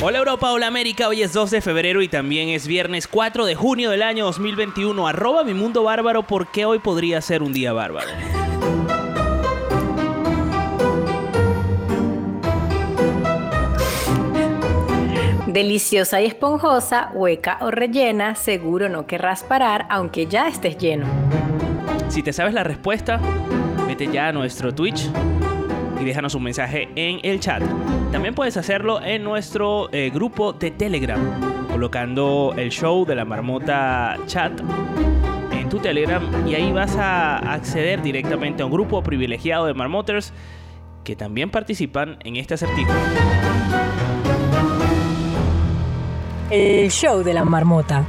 Hola Europa, hola América, hoy es 2 de febrero y también es viernes 4 de junio del año 2021. Arroba mi mundo bárbaro porque hoy podría ser un día bárbaro. Deliciosa y esponjosa, hueca o rellena, seguro no querrás parar aunque ya estés lleno. Si te sabes la respuesta, vete ya a nuestro Twitch y déjanos un mensaje en el chat. También puedes hacerlo en nuestro eh, grupo de Telegram, colocando el show de la marmota chat en tu Telegram y ahí vas a acceder directamente a un grupo privilegiado de marmoters que también participan en este acertijo. El show de la marmota.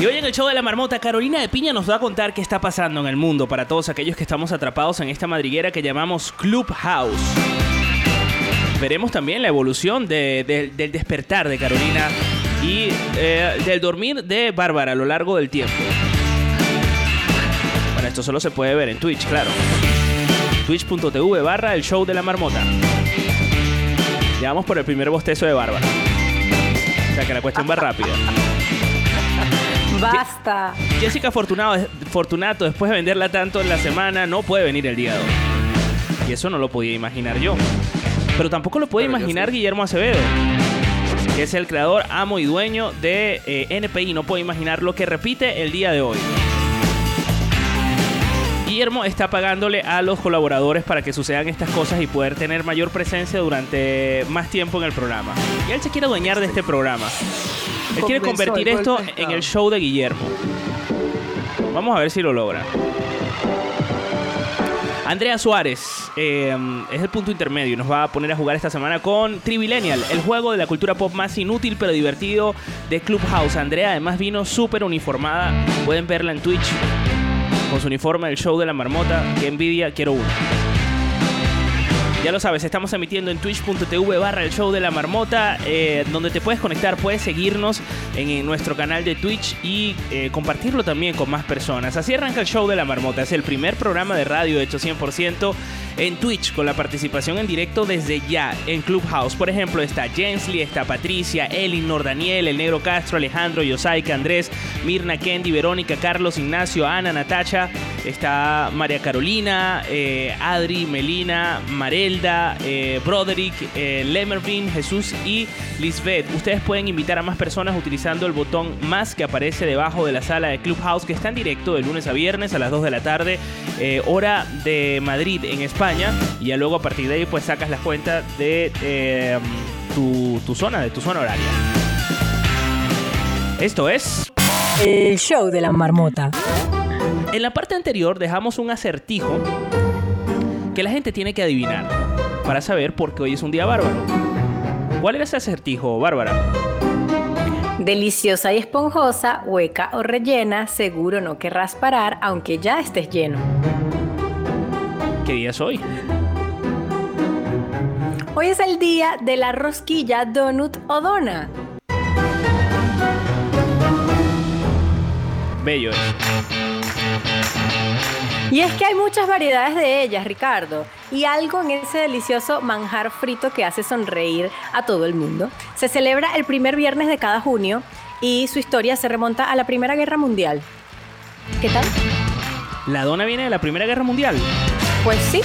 Y hoy en el show de la marmota, Carolina de Piña nos va a contar qué está pasando en el mundo para todos aquellos que estamos atrapados en esta madriguera que llamamos Clubhouse. Veremos también la evolución del despertar de Carolina y eh, del dormir de Bárbara a lo largo del tiempo. Bueno, esto solo se puede ver en Twitch, claro. Twitch.tv barra el show de la marmota. Ya vamos por el primer bostezo de Bárbara. O sea que la cuestión va rápida. Basta. Jessica Fortunato, Fortunato, después de venderla tanto en la semana, no puede venir el día de hoy. Y eso no lo podía imaginar yo. Pero tampoco lo puede imaginar Guillermo Acevedo, que es el creador, amo y dueño de eh, NPI. No puedo imaginar lo que repite el día de hoy. Guillermo está pagándole a los colaboradores para que sucedan estas cosas y poder tener mayor presencia durante más tiempo en el programa. Y él se quiere adueñar de este programa. Él quiere convertir esto en el show de Guillermo. Vamos a ver si lo logra. Andrea Suárez eh, es el punto intermedio y nos va a poner a jugar esta semana con Trivilenial, el juego de la cultura pop más inútil pero divertido de Clubhouse. Andrea además vino súper uniformada. Pueden verla en Twitch con su uniforme del show de la marmota. Que envidia, quiero uno. Ya lo sabes, estamos emitiendo en twitch.tv barra el show de la marmota, eh, donde te puedes conectar, puedes seguirnos en, nuestro canal de Twitch y eh, compartirlo también con más personas. Así arranca el show de la marmota, es el primer programa de radio hecho 100% en Twitch con la participación en directo desde ya en Clubhouse. Por ejemplo, está Jensley, está Patricia, Elinor, Daniel, El Negro Castro, Alejandro, Yosaika, Andrés, Mirna, Kendi, Verónica, Carlos, Ignacio, Ana, Natacha, está María Carolina, eh, Adri, Melina, Marelda, eh, Broderick, eh, Lemervin, Jesús y Lisbeth. Ustedes pueden invitar a más personas utilizando el botón más que aparece debajo de la sala de Clubhouse que está en directo de lunes a viernes a las 2 de la tarde, eh, hora de Madrid en España. Y ya luego a partir de ahí pues sacas las cuentas de tu, tu zona, de tu zona horaria. Esto es... El show de la marmota. En la parte anterior dejamos un acertijo que la gente tiene que adivinar para saber por qué hoy es un día bárbaro. ¿Cuál era ese acertijo, Bárbara? Deliciosa y esponjosa, hueca o rellena, seguro no querrás parar aunque ya estés lleno. ¿Qué día es hoy? Hoy es el día de la rosquilla donut o dona. Bello. Y es que hay muchas variedades de ellas, Ricardo, y algo en ese delicioso manjar frito que hace sonreír a todo el mundo. Se celebra el primer viernes de cada junio y su historia se remonta a la Primera Guerra Mundial. ¿Qué tal? ¿La dona viene de la Primera Guerra Mundial? Pues sí,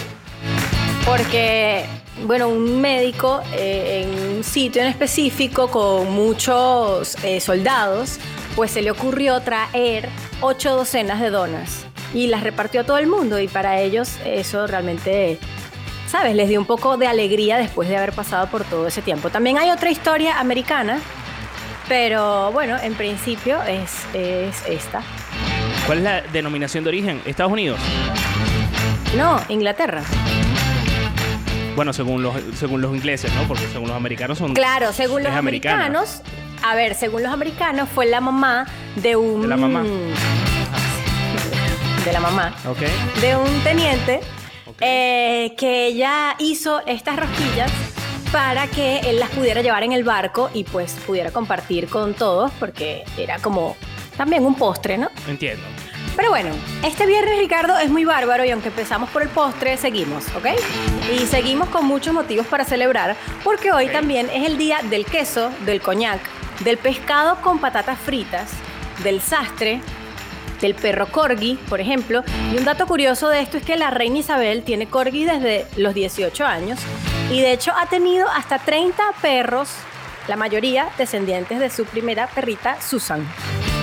porque, bueno, un médico eh, en un sitio en específico con muchos eh, soldados, pues se le ocurrió traer ocho docenas de donas y las repartió a todo el mundo y para ellos eso realmente, ¿sabes? Les dio un poco de alegría después de haber pasado por todo ese tiempo. También hay otra historia americana Pero bueno, en principio es, es esta. ¿Cuál es la denominación de origen? ¿Estados Unidos? No, Inglaterra. Bueno, según los, según los ingleses, ¿no? Porque según los americanos son... Claro, según los americanos. A ver, según los americanos fue la mamá de un... De la mamá. De la mamá. De un teniente eh, que ella hizo estas rosquillas para que él las pudiera llevar en el barco y pues pudiera compartir con todos porque era como también un postre, ¿no? Entiendo. Pero bueno, este viernes Ricardo es muy bárbaro y aunque empezamos por el postre, seguimos, ¿ok? Y seguimos con muchos motivos para celebrar porque hoy también es el día del queso, del coñac, del pescado con patatas fritas, del sastre, del perro corgi, por ejemplo. Y un dato curioso de esto es que la reina Isabel tiene corgi desde los 18 años y de hecho ha tenido hasta 30 perros, la mayoría descendientes de su primera perrita Susan.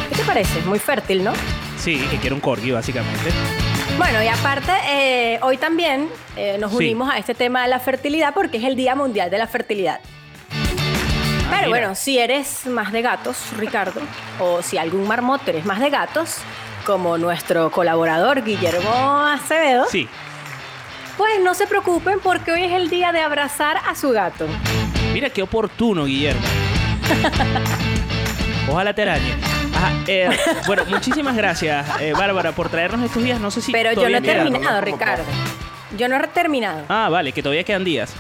¿Qué te parece? Muy fértil, ¿no? Sí, que quiere un corgi, básicamente. Bueno, y aparte, eh, hoy también eh, nos Sí. unimos a este tema de la fertilidad porque es el Día Mundial de la Fertilidad. Ah, Pero bueno, si eres más de gatos, Ricardo, o si algún marmoto eres más de gatos, como nuestro colaborador Guillermo Acevedo, Sí. pues no se preocupen porque hoy es el día de abrazar a su gato. Mira qué oportuno, Guillermo. Ojalá te arañe. Ajá, eh, bueno, muchísimas gracias, eh, Bárbara, por traernos estos días. No sé si. Pero yo no he terminado, Ricardo. Yo no he terminado. Ah, vale, que todavía quedan días.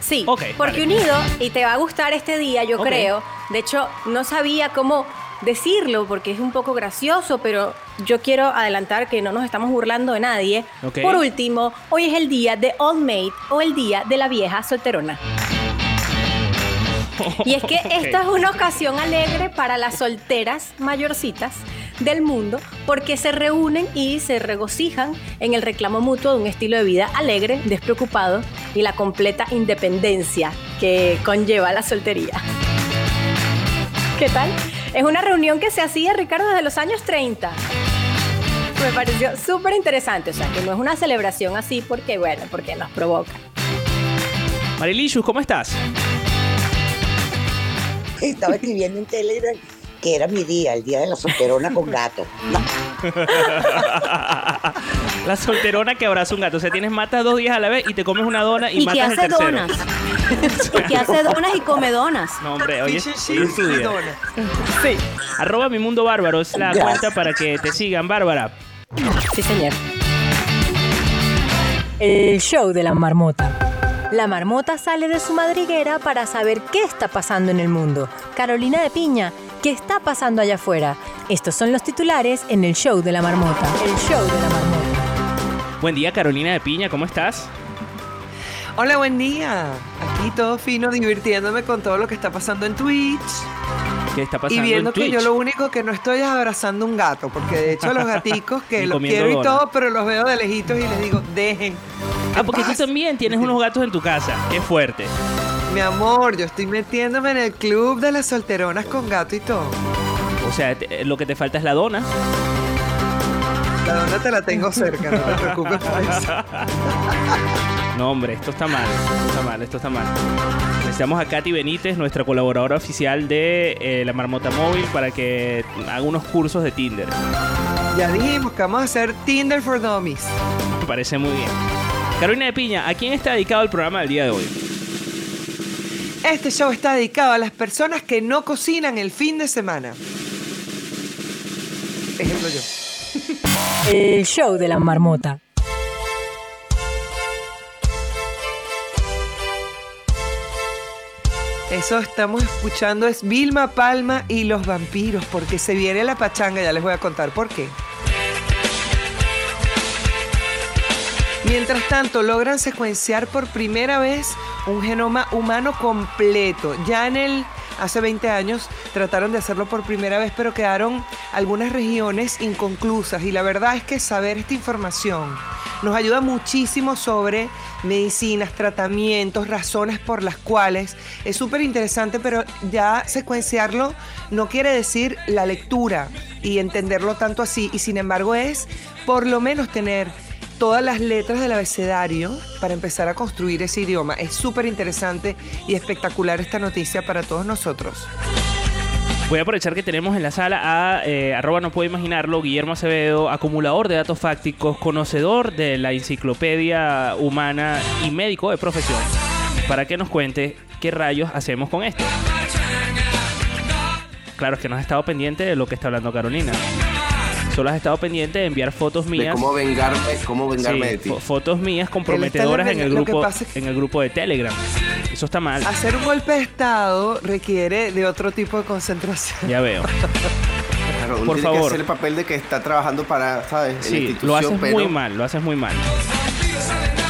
Sí, Ok, porque vale. unido, y te va a gustar este día, yo creo. De hecho, no sabía cómo decirlo porque es un poco gracioso, pero yo quiero adelantar que no nos estamos burlando de nadie. Por último, hoy es el día de Old Maid o el día de la vieja solterona. Y es que esta es una ocasión alegre para las solteras mayorcitas del mundo porque se reúnen y se regocijan en el reclamo mutuo de un estilo de vida alegre, despreocupado y la completa independencia que conlleva la soltería. ¿Qué tal? Es una reunión que se hacía, Ricardo, desde los años 30. Me pareció súper interesante, o sea, que no es una celebración así porque, bueno, porque nos provoca. Marilicious, ¿cómo estás? Estaba escribiendo en Telegram que era mi día, el día de la solterona con gato. No, La solterona que abraza un gato. O sea, tienes matas dos días a la vez y te comes una dona y, Y que matas el hace tercero. donas. y que hace donas y come donas. No, hombre, oye, Sí, sí, sí. Arroba mi mundo bárbaro es la Gracias. cuenta para que te sigan, Bárbara. Sí, señor. El show de la marmota. La marmota sale de su madriguera para saber qué está pasando en el mundo. Carolina de Piña, ¿qué está pasando allá afuera? Estos son los titulares en el show de la marmota. El show de la marmota. Buen día, Carolina de Piña, ¿cómo estás? Hola, buen día. Aquí todo fino, divirtiéndome con todo lo que está pasando en Twitch. ¿Qué está pasando Y viendo en que Twitch? yo lo único que no estoy es abrazando un gato, porque de hecho los gaticos Y que los comiendo quiero y todo, pero los veo de lejitos y les digo, dejen. Ah, porque tú paz". también tienes unos gatos en tu casa. Qué fuerte. Mi amor, yo estoy metiéndome en el club de las solteronas con gato y todo. O sea, te- lo que te falta es la dona. La dona te la tengo cerca, no te preocupes por eso. No, hombre, esto está mal. Esto está mal, esto está mal. Necesitamos a Katy Benítez, nuestra colaboradora oficial de eh, la Marmota Móvil, para que haga unos cursos de Tinder. Ya dijimos que vamos a hacer Tinder for Dummies. Me parece muy bien. Carolina de Piña, ¿a quién está dedicado el programa del día de hoy? Este show está dedicado a las personas que no cocinan el fin de semana. Ejemplo yo. El show de la marmota. Eso estamos escuchando es Vilma Palma y los vampiros, porque se viene la pachanga, ya les voy a contar por qué. Mientras tanto, logran secuenciar por primera vez un genoma humano completo. Ya en el hace 20 años trataron de hacerlo por primera vez, pero quedaron algunas regiones inconclusas. Y la verdad es que saber esta información nos ayuda muchísimo sobre medicinas, tratamientos, razones por las cuales es súper interesante, pero ya secuenciarlo no quiere decir la lectura y entenderlo tanto así, y sin embargo es por lo menos tener todas las letras del abecedario para empezar a construir ese idioma. Es súper interesante y espectacular esta noticia para todos nosotros. Voy a aprovechar que tenemos en la sala a eh, arroba no puedo imaginarlo, Guillermo Acevedo, acumulador de datos fácticos, conocedor de la enciclopedia humana y médico de profesión, para que nos cuente qué rayos hacemos con esto. Claro, es que no has estado pendiente de lo que está hablando Carolina. Solo has estado pendiente de enviar fotos De mías. cómo vengarme, cómo vengarme Sí, de ti. fo- fotos mías comprometedoras en el grupo pasa es que- en el grupo de Telegram. Eso está mal. Hacer un golpe de Estado requiere de otro tipo de concentración. Ya veo. Claro, uno por tiene favor. que hacer el papel de que está trabajando para, ¿sabes? La Sí, institución, lo haces pero muy mal, lo haces muy mal.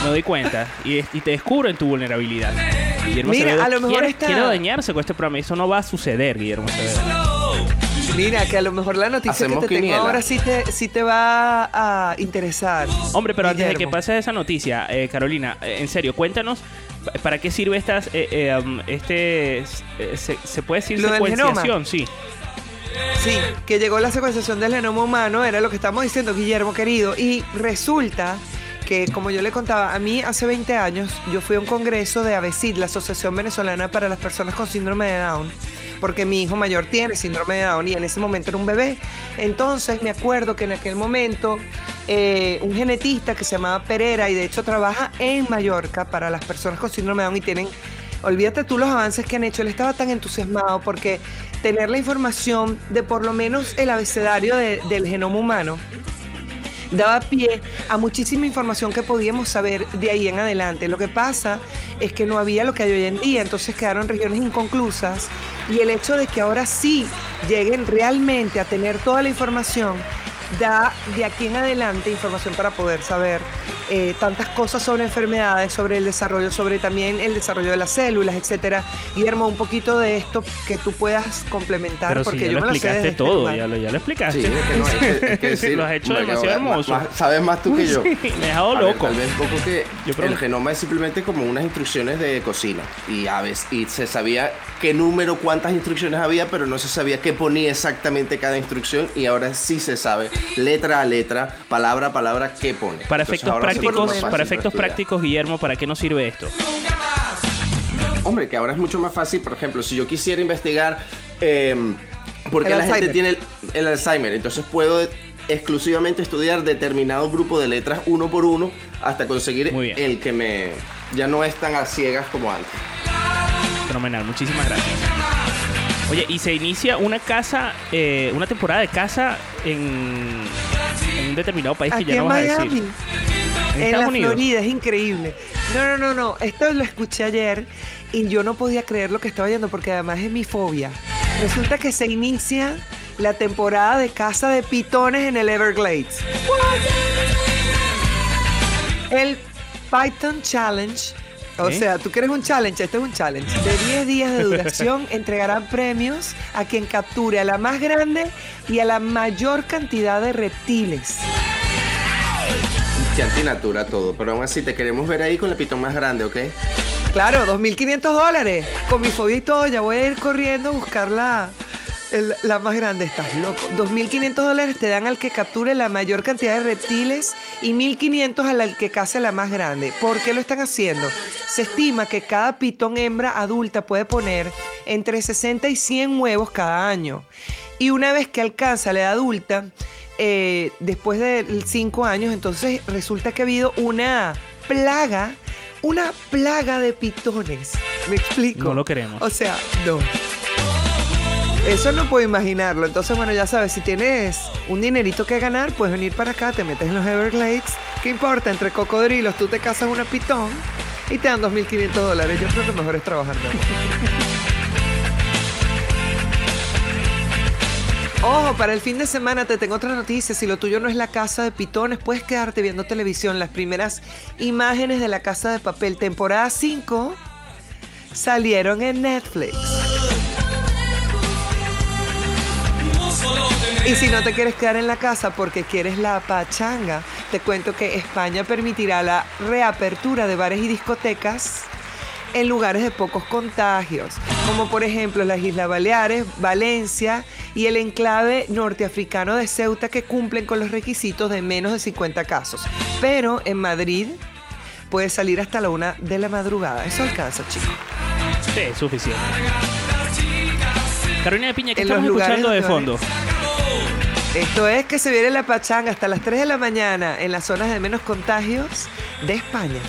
Me doy cuenta y, y te descubro en tu vulnerabilidad. Guillermo Mira, a lo mejor quiere, está- quiere dañarse con este programa. Eso no va a suceder, Guillermo Acevedo. Mira, que a lo mejor la noticia Hacemos que te tengo ahora sí te, sí te va a interesar. Hombre, pero antes de que Guillermo. pase esa noticia, eh, Carolina, eh, en serio, cuéntanos pa- para qué sirve estas, eh, eh, um, este, eh, se, se puede decir Lo del secuenciación, sí. Sí, que llegó la secuenciación del genoma humano, era lo que estamos diciendo, Guillermo querido. Y resulta que, como yo le contaba, a mí hace 20 años yo fui a un congreso de ABCID, la Asociación Venezolana para las Personas con Síndrome de Down, porque mi hijo mayor tiene síndrome de Down y en ese momento era un bebé. Entonces me acuerdo que en aquel momento eh, un genetista que se llamaba Pereira y de hecho trabaja en Mallorca para las personas con síndrome de Down y tienen Olvídate tú los avances que han hecho. Él estaba tan entusiasmado porque tener la información de por lo menos el abecedario de- del genoma humano daba pie a muchísima información que podíamos saber de ahí en adelante. Lo que pasa es que no había lo que hay hoy en día, entonces quedaron regiones inconclusas y el hecho de que ahora sí lleguen realmente a tener toda la información da de aquí en adelante información para poder saber eh, tantas cosas sobre enfermedades, sobre el desarrollo, sobre también el desarrollo de las células, etcétera. Guillermo, un poquito de esto que tú puedas complementar, Pero porque si ya yo lo me lo sé explicaste desde este todo, lugar. ya lo, ya lo explicaste. Sí, es que no, es que, es que decir, lo has hecho demasiado hermoso. más- sabes más tú que yo. Sí, me he dejado ver, loco. tal vez poco que Yo el genoma es simplemente como unas instrucciones de cocina y aves y se sabía qué número, cuántas instrucciones había, pero no se sabía qué ponía exactamente cada instrucción y ahora sí se sabe letra a letra, palabra a palabra qué pone. Para Entonces, efectos prácticos, más fácil para efectos prácticos, Guillermo, ¿para qué nos sirve esto? Hombre, que ahora es mucho más fácil, por ejemplo, si yo quisiera investigar eh, por qué El la gente tiene el, el Alzheimer, entonces puedo exclusivamente estudiar determinado grupo de letras uno por uno hasta conseguir Muy bien. el que me ya no es tan a ciegas como antes. Fenomenal, muchísimas gracias. Oye, y se inicia una casa, eh, una temporada de casa en, en un determinado país que ya no vas a Miami. decir. En, la Unidos. Florida, es increíble. No, no, no, no. Esto lo escuché ayer y yo no podía creer lo que estaba oyendo porque además es mi fobia. Resulta que se inicia la temporada de caza de pitones en el Everglades. El Python Challenge. O ¿Eh? sea, tú quieres un challenge, este es un challenge. De 10 días de duración entregarán premios a quien capture a la más grande y a la mayor cantidad de reptiles. Que antinatura todo, pero aún así te queremos ver ahí con el pitón más grande, ¿ok? Claro, 2.500 dólares. Con mi fobia y todo, ya voy a ir corriendo a buscar la, la más grande. Estás loco. 2.500 dólares te dan al que capture la mayor cantidad de reptiles y 1.500 al al que case la más grande. ¿Por qué lo están haciendo? Se estima que cada pitón hembra adulta puede poner entre 60 y 100 huevos cada año. Y una vez que alcanza la edad adulta, eh, después de 5 años, entonces resulta que ha habido una plaga, una plaga de pitones. ¿Me explico? No lo queremos. O sea, no. Eso no puedo imaginarlo. Entonces, bueno, ya sabes, si tienes un dinerito que ganar, puedes venir para acá, te metes en los Everglades. ¿Qué importa? Entre cocodrilos, tú te casas una pitón y te dan 2.500 dólares. Yo creo que mejor es trabajar. Ojo, para el fin de semana te tengo otra noticia. Si lo tuyo no es la casa de pitones, puedes quedarte viendo televisión. Las primeras imágenes de la casa de papel, temporada 5, salieron en Netflix. Y si no te quieres quedar en la casa porque quieres la pachanga, te cuento que España permitirá la reapertura de bares y discotecas en lugares de pocos contagios, como por ejemplo las Islas Baleares, Valencia y el enclave norteafricano de Ceuta que cumplen con los requisitos de menos de 50 casos. Pero en Madrid puede salir hasta la una de la madrugada. Eso alcanza, chicos. Sí, es suficiente. Carolina de Piña, ¿qué En estamos escuchando de fondo? Esto es que se viene la pachanga hasta las 3 de la mañana en las zonas de menos contagios de España.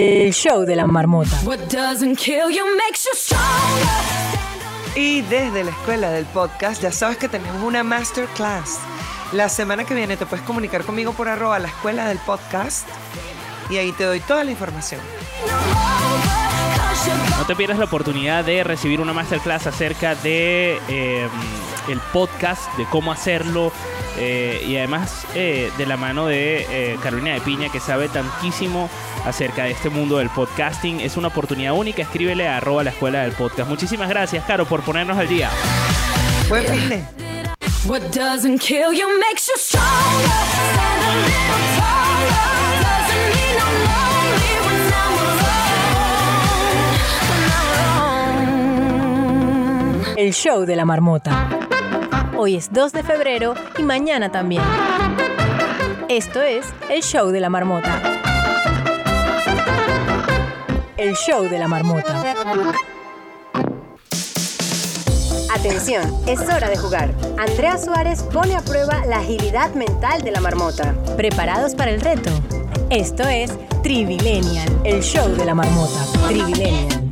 El show de la marmota. What doesn't kill you makes you stronger. Y desde la escuela del podcast ya sabes que tenemos una masterclass. La semana que viene te puedes comunicar conmigo por arroba la escuela del podcast y ahí te doy toda la información. No te pierdas la oportunidad de recibir una masterclass acerca de eh, el podcast, de cómo hacerlo eh, y además eh, de la mano de eh, Carolina de Piña que sabe tantísimo acerca de este mundo del podcasting. Es una oportunidad única. Escríbele a arroba la escuela del podcast. Muchísimas gracias, Caro, por ponernos al día. Buen fin de. What doesn't kill you makes you stronger. Stand a little taller. Doesn't mean I'm lonely when I'm alone. When I'm alone. El show de la marmota. Hoy es 2 de febrero y mañana también. Esto es el show de la marmota. El show de la marmota. Atención, es hora de jugar. Andrea Suárez pone a prueba la agilidad mental de la marmota. ¿Preparados para el reto? Esto es Trivilenial, el show de la marmota. Trivilenial.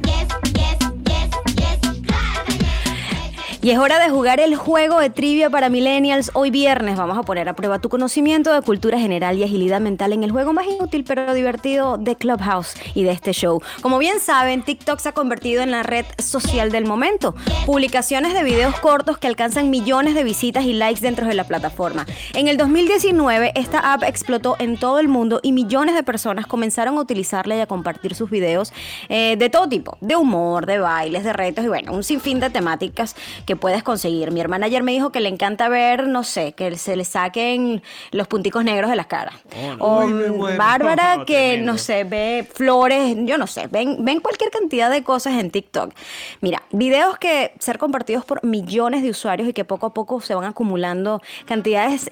Y es hora de jugar el juego de trivia para millennials. Hoy viernes vamos a poner a prueba tu conocimiento de cultura general y agilidad mental en el juego más inútil pero divertido de Clubhouse y de este show. Como bien saben, TikTok se ha convertido en la red social del momento. Publicaciones de videos cortos que alcanzan millones de visitas y likes dentro de la plataforma. En el 2019, esta app explotó en todo el mundo y millones de personas comenzaron a utilizarla y a compartir sus videos eh, de todo tipo, de humor, de bailes, de retos y bueno, un sinfín de temáticas que puedes conseguir. Mi hermana ayer me dijo que le encanta ver, no sé, que se le saquen los punticos negros de las caras. O mm, muero. Bárbara que, no sé, ve flores, yo no sé, ven, ven cualquier cantidad de cosas en TikTok. Mira, videos que ser compartidos por millones de usuarios y que poco a poco se van acumulando cantidades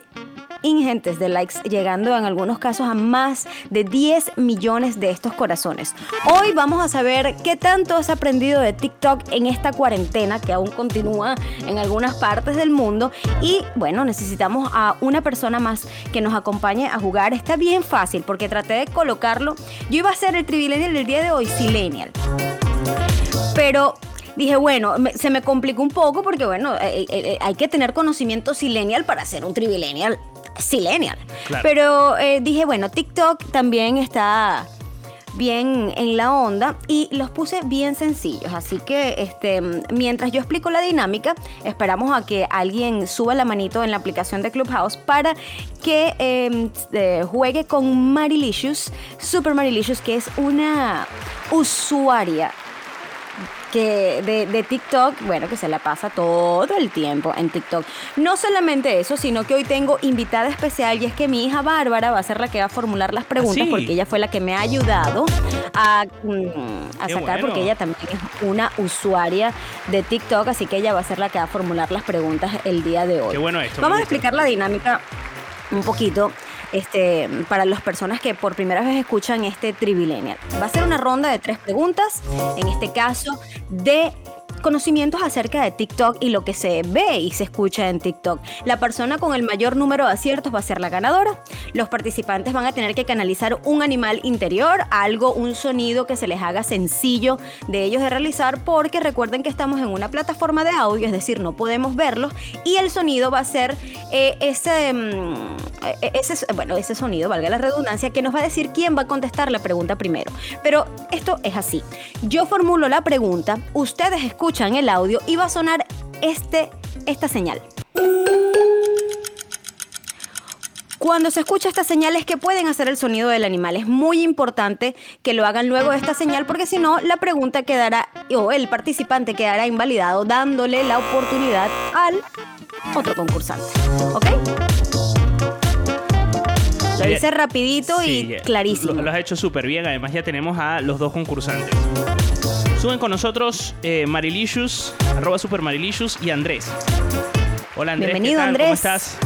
ingentes de likes, llegando en algunos casos a más de 10 millones de estos corazones. Hoy vamos a saber qué tanto has aprendido de TikTok en esta cuarentena que aún continúa en algunas partes del mundo y bueno, necesitamos a una persona más que nos acompañe a jugar. Está bien fácil porque traté de colocarlo. Yo iba a hacer el Trivilenial del día de hoy, Silenial. Pero dije, bueno, me- se me complicó un poco porque, bueno, eh, eh, eh, hay que tener conocimiento silenial para hacer un trivilenial silenial. Claro. Pero eh, dije, bueno, TikTok también está bien en la onda y los puse bien sencillos. Así que este, mientras yo explico la dinámica, esperamos a que alguien suba la manito en la aplicación de Clubhouse para que eh, eh, juegue con Marilicious, Super Marilicious, que es una usuaria que de, de TikTok, bueno, que se la pasa todo el tiempo en TikTok. No solamente eso, sino que hoy tengo invitada especial y es que mi hija Bárbara va a ser la que va a formular las preguntas sí? porque ella fue la que me ha ayudado a, mm, a sacar bueno. porque ella también es una usuaria de TikTok, así que ella va a ser la que va a formular las preguntas el día de hoy. Qué bueno esto, Vamos a explicar la dinámica un poquito este, para las personas que por primera vez escuchan este Trivilenial. Va a ser una ronda de tres preguntas, en este caso de conocimientos acerca de TikTok y lo que se ve y se escucha en TikTok. La persona con el mayor número de aciertos va a ser la ganadora. Los participantes van a tener que canalizar un animal interior, algo, un sonido que se les haga sencillo de ellos de realizar, porque recuerden que estamos en una plataforma de audio, es decir, no podemos verlos, y el sonido va a ser eh, ese, mm, eh, bueno, ese sonido, valga la redundancia, que nos va a decir quién va a contestar la pregunta primero. Pero esto es así. Yo formulo la pregunta, ustedes escuchan el audio y va a sonar este, esta señal. Cuando se escucha esta señal es que pueden hacer el sonido del animal. Es muy importante que lo hagan luego de esta señal porque si no, la pregunta quedará, o el participante quedará invalidado dándole la oportunidad al otro concursante. ¿Ok? Lo dice rapidito Sí, y clarísimo. Lo, lo has hecho súper bien. Además, ya tenemos a los dos concursantes. Suben con nosotros eh, Marilicious, arroba super Marilicious y Andrés. Hola Andrés, Bienvenido, ¿qué tal? Andrés. ¿Cómo estás?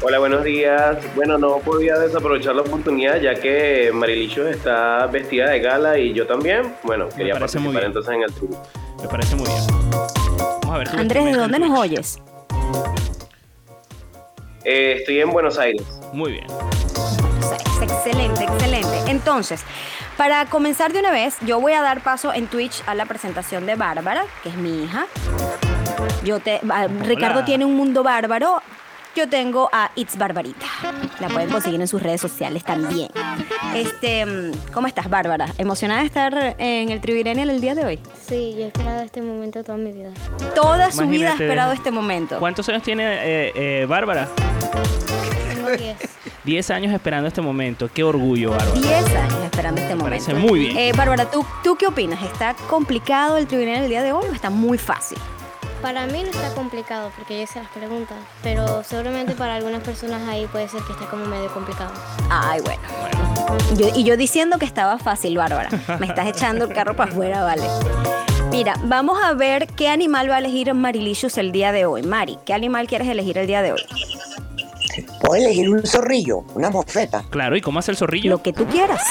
Hola, buenos días. Bueno, no podía desaprovechar la oportunidad ya que Marilicious está vestida de gala y yo también. Bueno, quería parece muy participar bien. entonces en el tributo. Me parece muy bien. Vamos a ver Andrés, ¿de dónde nos oyes? Eh, estoy en Buenos Aires. Muy bien. Excelente, excelente. Entonces, para comenzar de una vez, yo voy a dar paso en Twitch a la presentación de Bárbara, que es mi hija. Yo te, ah, Ricardo tiene un mundo bárbaro. Yo tengo a It's Barbarita. La pueden conseguir en sus redes sociales también. Este, mm, ¿cómo estás, Bárbara? ¿Emocionada de estar en el Trivirenial el día de hoy? Sí, yo he esperado este momento toda mi vida. Toda su vida ha Imagínate. esperado este momento. ¿Cuántos años tiene eh, eh, Bárbara? Tengo 10. 10 años esperando este momento. Qué orgullo, Bárbara. 10 años esperando este momento. parece muy bien. Eh, Bárbara, ¿tú, ¿tú qué opinas? ¿Está complicado el Trivirenial el día de hoy o está muy fácil? Para mí no está complicado porque yo hice las preguntas, pero seguramente para algunas personas ahí puede ser que esté como medio complicado. Ay, bueno. Yo- y yo diciendo que estaba fácil, Bárbara. Me estás echando el carro para afuera, vale. Mira, vamos a ver qué animal va a elegir Marilicious el día de hoy. Mari, ¿qué animal quieres elegir el día de hoy? Puedo elegir un zorrillo, una mofeta. Claro, ¿y cómo hace el zorrillo? Lo que tú quieras.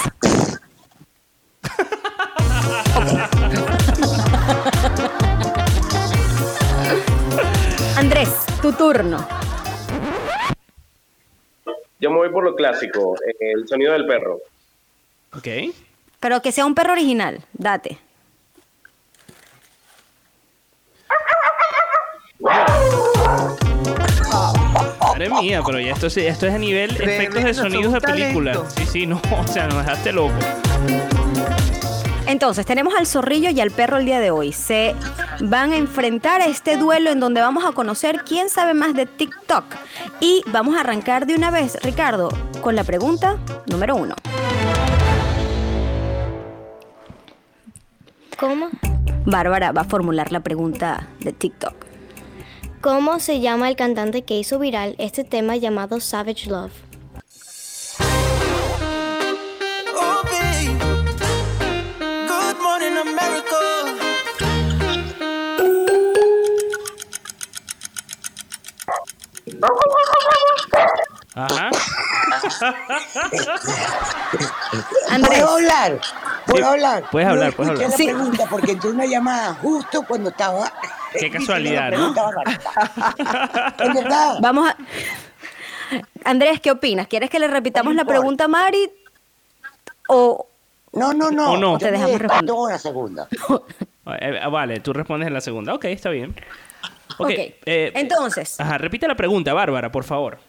Andrés, tu turno. Yo me voy por lo clásico, el sonido del perro. Ok. Pero que sea un perro original. Date. Madre mía, pero ya esto, sí- esto es a nivel Tremendo, efectos de es sonidos de película. Sí, sí, no, o sea, nos dejaste loco. Entonces, tenemos al zorrillo y al perro el día de hoy. Se van a enfrentar a este duelo en donde vamos a conocer quién sabe más de TikTok. Y vamos a arrancar de una vez, Ricardo, con la pregunta número uno. ¿Cómo? Bárbara va a formular la pregunta de TikTok. ¿Cómo se llama el cantante que hizo viral este tema llamado Savage Love? Oh. Ajá. Andrés. ¿Puedo hablar? ¿Puedo Sí, hablar? puedes hablar, no puedes hablar. la Sí. pregunta porque entró una llamada justo cuando estaba... Qué casualidad, ¿no? Es verdad. Vamos a... Andrés, ¿qué opinas? ¿Quieres que le repitamos la pregunta a Mari? O No, no, no. ¿O no? Te dejamos responder. la segunda. Eh, ah, vale, tú respondes en la segunda. Ok, está bien. Ok. Ok, eh, entonces. Ajá, repite la pregunta, Bárbara, por favor.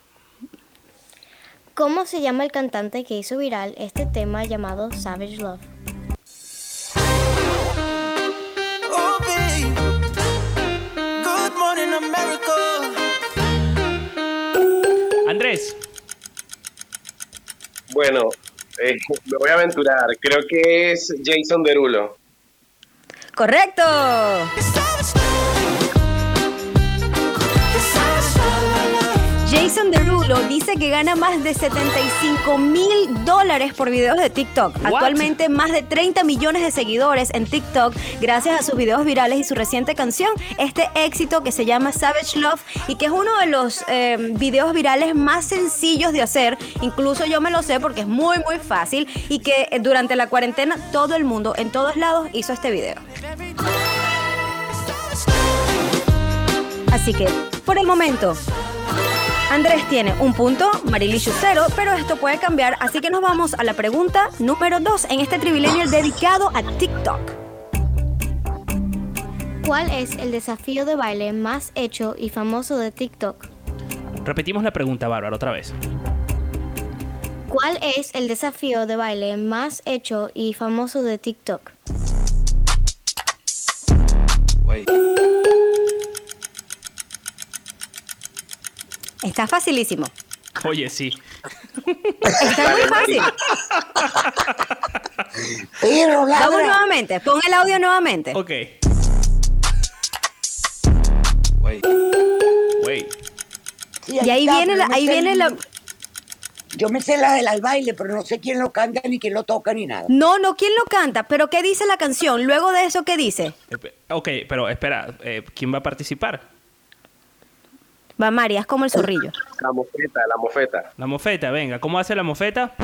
¿Cómo se llama el cantante que hizo viral este tema llamado Savage Love? Oh, babe. Good morning, America. Andrés. Bueno, eh, me voy a aventurar. Creo que es Jason Derulo. ¡Correcto! Jason Derulo dice que gana más de 75 mil dólares por videos de TikTok. What? Actualmente más de 30 millones de seguidores en TikTok gracias a sus videos virales y su reciente canción, este éxito que se llama Savage Love y que es uno de los eh, videos virales más sencillos de hacer. Incluso yo me lo sé porque es muy muy fácil y que durante la cuarentena todo el mundo en todos lados hizo este video. Así que, por el momento, Andrés tiene un punto, Marilichu cero, pero esto puede cambiar, así que nos vamos a la pregunta número 2 en este trivilenial dedicado a TikTok. ¿Cuál es el desafío de baile más hecho y famoso de TikTok? Repetimos la pregunta, Bárbara, otra vez. ¿Cuál es el desafío de baile más hecho y famoso de TikTok? Está facilísimo. Oye, sí. Está muy fácil. Pero, Vamos nuevamente, pon el audio nuevamente. Ok. Wait. Sí, Y ahí está, viene la- ahí viene el- la- Yo me sé la del al baile, pero no sé quién lo canta, ni quién lo toca, ni nada. No, no, ¿quién lo canta? Pero ¿qué dice la canción? Luego de eso, ¿qué dice? Ok, pero espera, eh, ¿quién va a participar? Va María, es como el zorrillo. La mofeta, la mofeta. La mofeta, venga, ¿cómo hace la mofeta?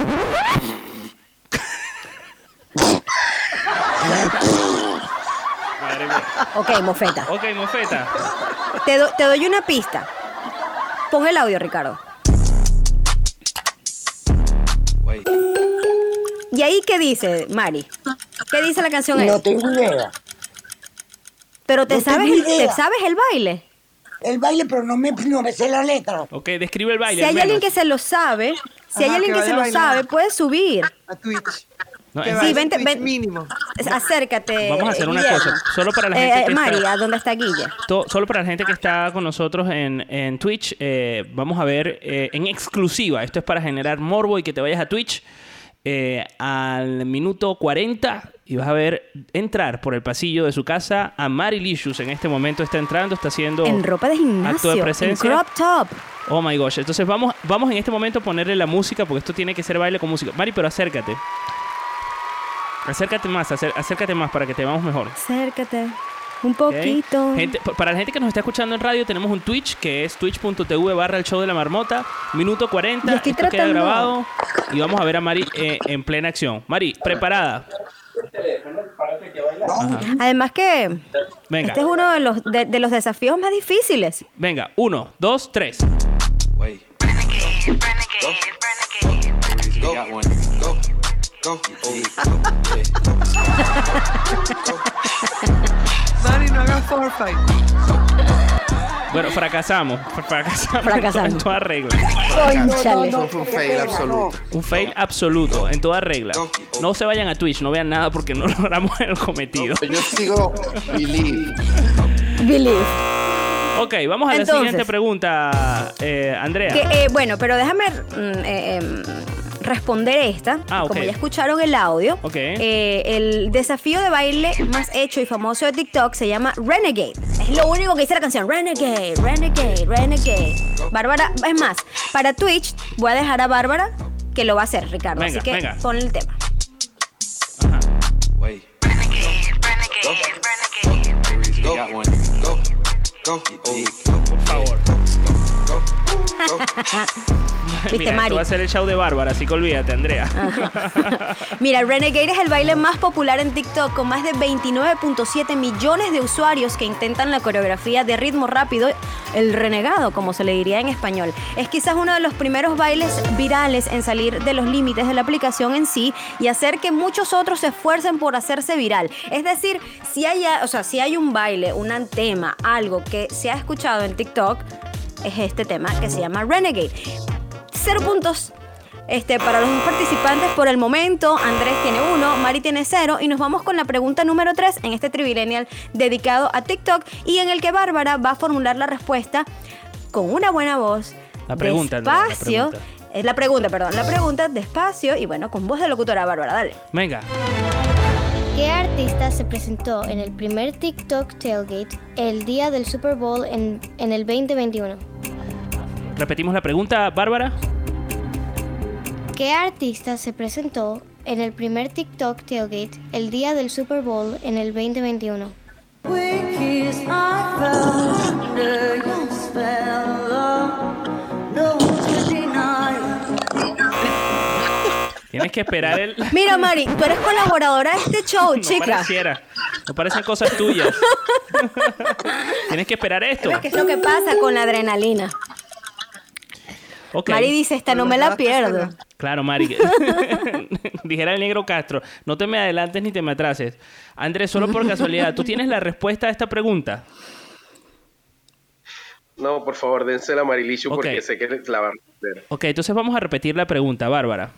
Madre mía. Ok, mofeta. Ok, mofeta. Te, do- te doy una pista. Pon el audio, Ricardo. ¿Y ahí qué dice, Mari? ¿Qué dice la canción? No ahí? tengo idea. Pero te no tengo sabes, idea. te sabes el baile. El baile, pero no me, no me sé la letra. Ok, describe el baile. Si hay al alguien que se lo sabe, si hay alguien que que se lo sabe, puede subir. A Twitch. No, Sí, a vente, ven. mínimo. Acércate. Vamos a hacer una cosa. Solo para la Eh, gente eh, que Mari, está... ¿a dónde está Guille? To- solo para la gente que está con nosotros en, en Twitch, eh, vamos a ver eh, en exclusiva. Esto es para generar morbo y que te vayas a Twitch eh, al minuto 40 y vas a ver entrar por el pasillo de su casa a Marilicious. En este momento está entrando, está haciendo En ropa de acto gimnasio, de en presencia. crop top. Oh my gosh. Entonces vamos, vamos en este momento a ponerle la música porque esto tiene que ser baile con música. Mari, pero acércate. Acércate más, acércate más para que te veamos mejor. Acércate. Un poquito. Gente- para la gente que nos está escuchando en radio, tenemos un Twitch que es twitch.tv barra el show de la marmota, minuto 40. Y estoy Esto queda grabado y vamos a ver a Mari eh, en plena acción. Mari, preparada. Ajá. Además que Venga, este es uno de los, de, de los desafíos más difíciles. venga, uno, dos, tres. No hagas. Bueno, fracasamos. fr- Fracasamos, Fracasamos. en toda regla. Fue un fail absoluto. Un fail absoluto, en toda regla. No se vayan a Twitch, no vean nada porque no logramos el cometido. Yo sigo believe. Believe. Ok, vamos a la siguiente pregunta, eh, Andrea. Que, eh, bueno, pero déjame mm, eh, em, responder esta. Ah. Como ya escucharon el audio, eh, el desafío de baile más hecho y famoso de TikTok se llama Renegade. Es lo único que dice la canción. Renegade, Renegade, Renegade. Bárbara, es más, para Twitch voy a dejar a Bárbara que lo va a hacer, Ricardo. Venga, Así que venga. ponle el tema. Ajá. Por favor. ¿Viste, Mira, Mari? esto va a ser el show de Bárbara, así que olvídate, Andrea. Mira, Renegade es el baile más popular en TikTok con más de 29.7 millones de usuarios que intentan la coreografía de ritmo rápido, el renegado, como se le diría en español. Es quizás uno de los primeros bailes virales en salir de los límites de la aplicación en sí y hacer que muchos otros se esfuercen por hacerse viral. Es decir, si hay, o sea, si hay un baile, un tema, algo que se ha escuchado en TikTok, es este tema que se llama Renegade. Cero puntos este, para los participantes por el momento, Andrés tiene uno, Mari tiene cero y nos vamos con la pregunta número tres en este Trivilenial dedicado a TikTok y en el que Bárbara va a formular la respuesta con una buena voz. La pregunta, la despacio. pregunta. Es la pregunta, perdón, la pregunta despacio y bueno, con voz de locutora Bárbara, dale. Venga. ¿Qué artista se presentó en el primer TikTok Tailgate el día del Super Bowl en, en el 2021? Repetimos la pregunta, Bárbara. ¿Qué artista se presentó en el primer TikTok Tailgate el día del Super Bowl en el 2021? Tienes que esperar el... Mira, Mari, tú eres colaboradora de este show, No chica. pareciera. No parecen cosas tuyas. Tienes que esperar esto. ¿Qué es lo que pasa con la adrenalina? Ok. Mari dice, esta no me la pierdo. Claro, Mari. Dijera el negro Castro, no te me adelantes ni te me atrases. Andrés, solo por casualidad, ¿tú tienes la respuesta a esta pregunta? No, por favor, dense la Marilichu Ok. porque sé que la van a hacer. Ok, entonces vamos a repetir la pregunta, Bárbara.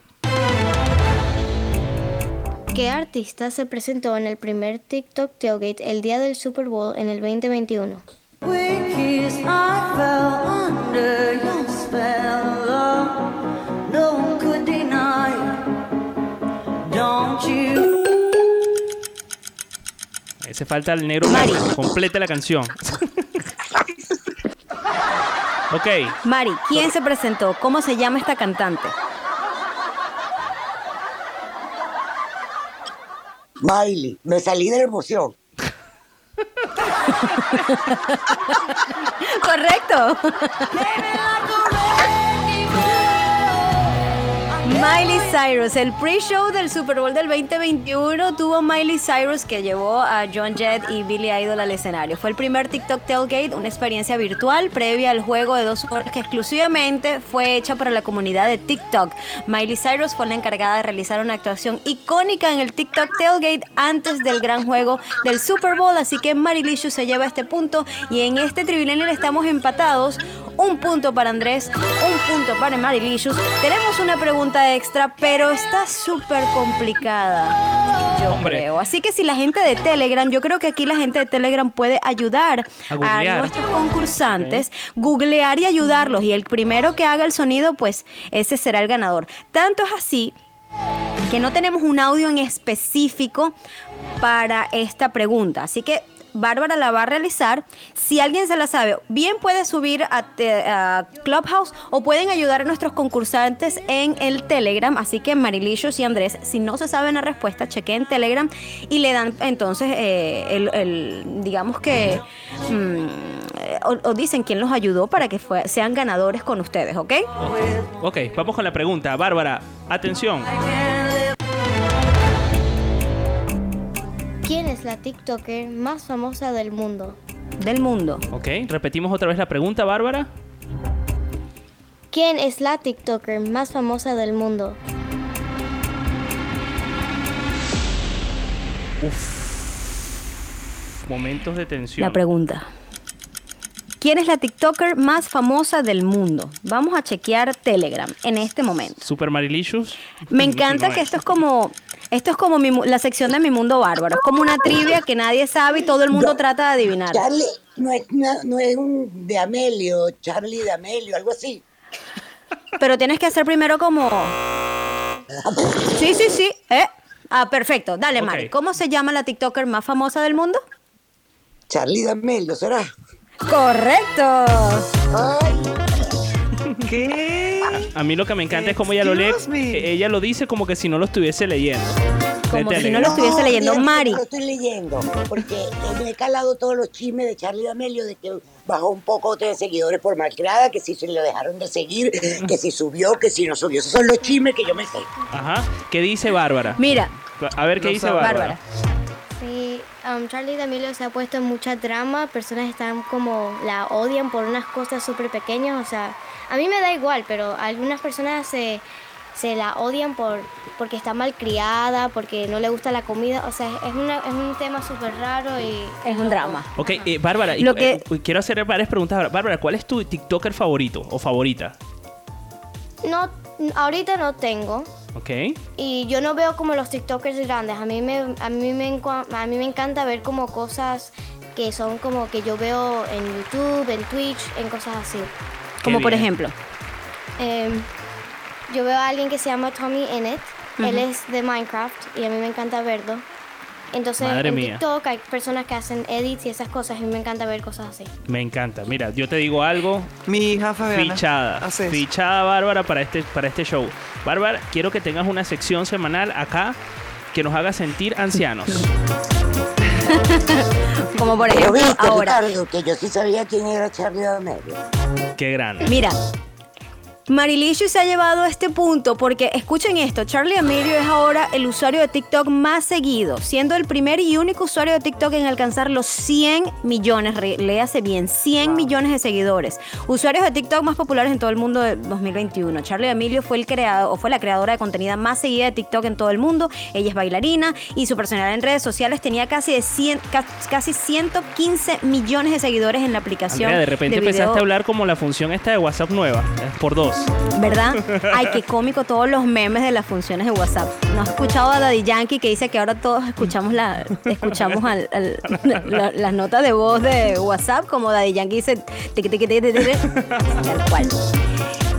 ¿Qué artista se presentó en el primer TikTok Tailgate el día del Super Bowl en el 2021? Ese falta el negro Mari. Completa la canción. Ok. Mari, ¿quién se presentó? ¿Cómo se llama esta cantante? Miley, me salí de la emoción. Correcto. Miley Cyrus, el pre-show del Super Bowl del 2021 tuvo Miley Cyrus que llevó a John Jett y Billy Idol al escenario. Fue el primer TikTok Tailgate, una experiencia virtual previa al juego de dos horas que exclusivamente fue hecha para la comunidad de TikTok. Miley Cyrus fue la encargada de realizar una actuación icónica en el TikTok Tailgate antes del gran juego del Super Bowl, así que Marilicious se lleva este punto y en este trivilenio estamos empatados. Un punto para Andrés, un punto para Marilicious. Tenemos una pregunta extra, pero está súper complicada. Yo Hombre. creo. Así que si la gente de Telegram, yo creo que aquí la gente de Telegram puede ayudar A nuestros concursantes, googlear y ayudarlos. Y el primero que haga el sonido, pues ese será el ganador. Tanto es así que no tenemos un audio en específico para esta pregunta. Así que Bárbara la va a realizar. Si alguien se la sabe, bien puede subir a, Clubhouse o pueden ayudar a nuestros concursantes en el Telegram. Así que Marilicious y Andrés, si no se saben la respuesta, chequen Telegram y le dan entonces eh, el, digamos que mm, o, dicen quién los ayudó para que sean ganadores con ustedes, ¿ok? Ok, vamos con la pregunta. Bárbara, atención. ¿Quién es la TikToker más famosa del mundo? Del mundo. Ok, repetimos otra vez la pregunta, Bárbara. ¿Quién es la TikToker más famosa del mundo? Momentos de tensión. La pregunta. ¿Quién es la TikToker más famosa del mundo? Vamos a chequear Telegram en este momento. Super Marilicious. Me encanta que es. esto es como esto es como mi la sección de mi mundo bárbaro. Es como una trivia que nadie sabe y todo el mundo trata de adivinar. Charlie, no es, no, no es un de Amelio, Charlie de Amelio, algo así. Pero tienes que hacer primero como Sí, sí, sí. ¿eh? Ah, perfecto. Dale, Ok. Mari. ¿Cómo se llama la TikToker más famosa del mundo? Charlie de Amelio, ¿será? Correcto. Ay, ¿Qué? A mí lo que me encanta es como ella lo lee. Me. Ella lo dice como que si no lo estuviese leyendo. Como si no lo estuviese leyendo. que Mari. no Lo estoy leyendo, porque me he calado todos los chismes de Charlie de Amelio de que bajó un poco de seguidores por malcriada, que si se lo dejaron de seguir, que si subió, que si no subió. Esos son los chismes que yo me sé. Ajá. ¿Qué dice Bárbara? Mira, A ver qué Lo dice sabe. Bárbara. Sí, um, Charlie D'Amelio se ha puesto en mucha drama. Personas están como la odian por unas cosas súper pequeñas. O sea, a mí me da igual, pero algunas personas se, se la odian por porque está mal criada, porque no le gusta la comida. O sea, es, una, es un tema súper raro y... Es un drama. Ok, eh, Bárbara, y- Lo que- eh, quiero hacer varias preguntas. Bárbara, ¿cuál es tu TikToker favorito o favorita? No, ahorita no tengo. Ok. Y yo no veo como los TikTokers grandes. A mí me, a mí me, encua- a mí me encanta ver como cosas que son como que yo veo en YouTube, en Twitch, en cosas así. Como por ejemplo. Em, yo veo a alguien que se llama Tommy Innit. Él es de Minecraft y a mí me encanta verlo. Entonces Madre en mía. TikTok hay personas que hacen edits y esas cosas y a mí me encanta ver cosas así. Me encanta. Mira, yo te digo algo. Mi hija Fabiana. Fichada. hace eso. Fichada Bárbara para este, para este show. Bárbara, quiero que tengas una sección semanal acá que nos haga sentir ancianos. Como por ejemplo ahora. Ricardo, que yo sí sabía quién era Charlie de Amelio. Qué grande. Mira, Marilicious se ha llevado a este punto porque, escuchen esto, Charlie Emilio es ahora el usuario de TikTok más seguido, siendo el primer y único usuario de TikTok en alcanzar los 100 millones, re- léase bien, 100 millones de seguidores. Usuarios de TikTok más populares en todo el mundo de 2021. Charlie Emilio fue el creado, o fue la creadora de contenido más seguida de TikTok en todo el mundo. Ella es bailarina y su personalidad en redes sociales tenía casi de 100, ca- casi 115 millones de seguidores en la aplicación. Andrea, de repente empezaste a hablar como la función esta de WhatsApp nueva. eh, Por dos. ¿Verdad? Ay, qué cómico todos los memes de las funciones de WhatsApp. ¿No has escuchado a Daddy Yankee que dice que ahora todos escuchamos la, escuchamos al- al- la- las notas de voz de WhatsApp como Daddy Yankee dice tal cual.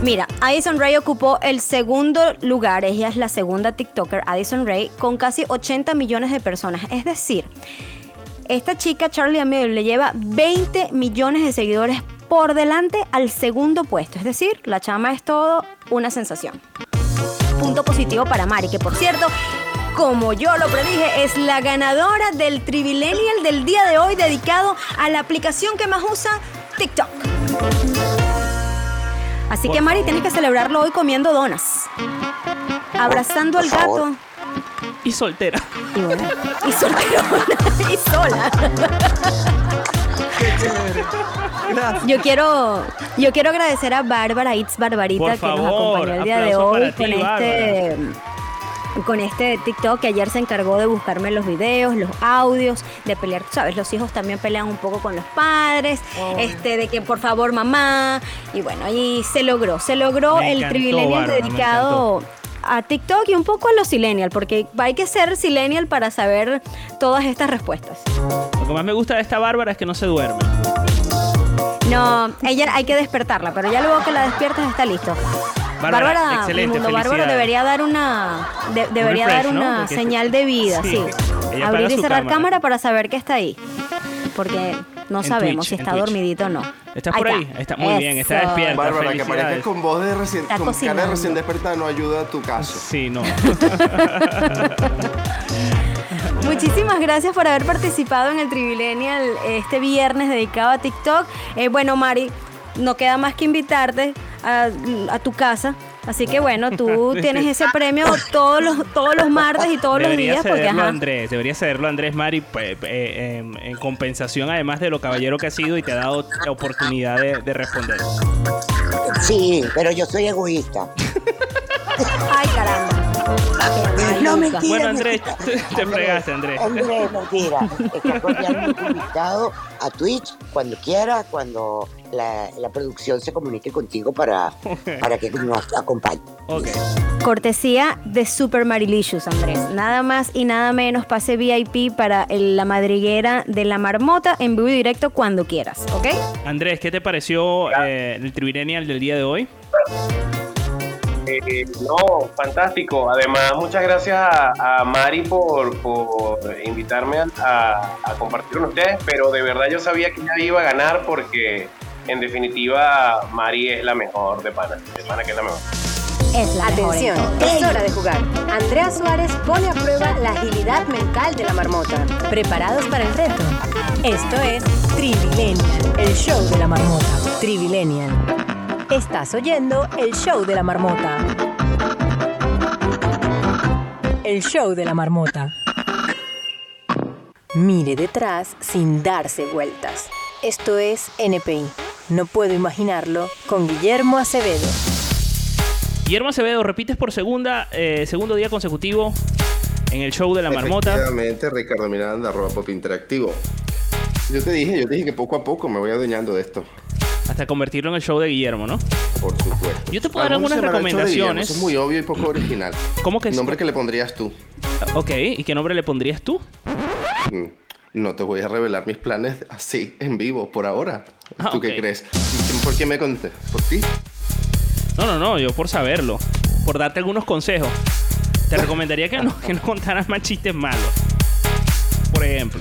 Mira, Addison Ray ocupó el segundo lugar, ella es la segunda TikToker, Addison Ray, con casi 80 millones de personas. Es decir, esta chica, Charlie Amelio, le lleva 20 millones de seguidores por delante al segundo puesto. Es decir, la chama es todo una sensación. Punto positivo para Mari, que por cierto, como yo lo predije, es la ganadora del Trivillennial del día de hoy dedicado a la aplicación que más usa TikTok. Así que Mari, tienes que celebrarlo hoy comiendo donas. Abrazando al gato. Y soltera. Y bueno, y solterona, y sola. Qué chévere. Gracias. Yo quiero, yo quiero agradecer a Bárbara Itz Barbarita que nos acompañó el día de hoy con este con este TikTok que ayer se encargó de buscarme los videos, los audios, de pelear, sabes, los hijos también pelean un poco con los padres, este de que por favor mamá y bueno, ahí se logró, se logró Me el encantó, Bárbara, dedicado a TikTok y un poco a los Silenial, porque hay que ser Silenial para saber todas estas respuestas. Lo que más me gusta de esta Bárbara es que no se duerme. No, ella hay que despertarla, pero ya luego que la despiertas está listo. Bárbara, Bárbara, excelente, Mundo Bárbara debería dar una de- debería refresh, dar una señal de vida, sí, Abrir y cerrar cámara. cámara. para saber que está ahí. Porque no En sabemos Twitch, si está dormidito o no. ¿Estás por ahí? Está muy bien, está despierta. Bárbara, que aparezcas con voz de recién, Está con cara de recién despertada no ayuda a tu caso. Sí, no. Muchísimas gracias por haber participado en el Trivillennial este viernes dedicado a TikTok. Eh, bueno, Mari, no queda más que invitarte a, a tu casa. Así que bueno, tú tienes ese premio todos los, todos los martes y todos los debería días. Porque, ajá, Andrés, debería cederlo Andrés Mari pues, eh, en, en compensación además de lo caballero que ha sido y te ha dado la oportunidad de, de responder. Sí, pero yo soy egoísta. Ay, caramba. No, mentira. Bueno, Andrés, mentira. te fregaste, Andrés. Andrés, mentira. Está cordialmente invitado a Twitch cuando quiera, cuando la, la producción se comunique contigo para, para que nos acompañe. Ok. Cortesía de Super Marilicious, Andrés. Nada más y nada menos pase VIP para el- la madriguera de la marmota en vivo y directo cuando quieras, ¿ok? Andrés, ¿qué te pareció eh, el Trivillennial del día de hoy? Eh, no, fantástico. Además, muchas gracias a, a Mari por, por invitarme a, a- compartir con ustedes, pero de verdad yo sabía que ella iba a ganar porque en definitiva Mari es la mejor de pana, de pana que es la mejor. Es la mejor en Atención, todo. es hora de jugar. Andrea Suárez pone a prueba la agilidad mental de la marmota. ¿Preparados para el reto? Esto es Trivilenial, el show de la marmota. Trivilenial. Estás oyendo el show de la marmota. El show de la marmota. Mire detrás sin darse vueltas. Esto es NPI. No puedo imaginarlo con Guillermo Acevedo. Guillermo Acevedo, repites por segunda, eh, segundo día consecutivo en el show de la marmota. Efectivamente, Ricardo Miranda, arroba pop interactivo. Yo te dije, yo te dije que poco a poco me voy adueñando de esto. Hasta convertirlo en el show de Guillermo, ¿no? Por supuesto. Yo te puedo dar ¿Cómo se algunas recomendaciones. Eso es muy obvio y poco original. ¿Cómo que nombre que le pondrías tú. Ok, ¿y qué nombre le pondrías tú? Mm, No te voy a revelar mis planes así, en vivo, por ahora. Ah, ¿Tú ok. qué crees? ¿Por qué me conté? ¿Por ti? No, no, no, yo por saberlo. Por darte algunos consejos. Te recomendaría que no, que no contaras más chistes malos. Por ejemplo.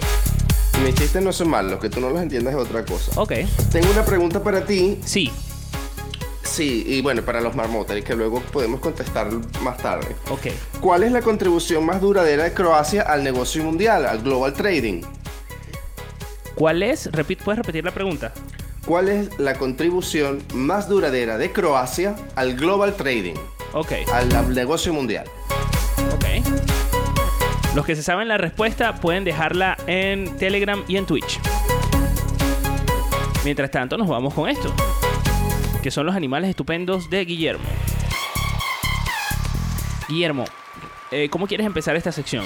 Mis chistes no son malos, que tú no los entiendas es otra cosa. Ok. Tengo una pregunta para ti. Sí. Sí, y bueno, para los marmotas, y que luego podemos contestar más tarde. Ok. ¿Cuál es la contribución más duradera de Croacia al negocio mundial, al global trading? ¿Cuál es? Repit- ¿Puedes repetir la pregunta? ¿Cuál es la contribución más duradera de Croacia al global trading, Ok. al, al negocio mundial? Los que se saben la respuesta pueden dejarla en Telegram y en Twitch. Mientras tanto, nos vamos con esto. Que son los animales estupendos de Guillermo. Guillermo, eh, ¿cómo quieres empezar esta sección?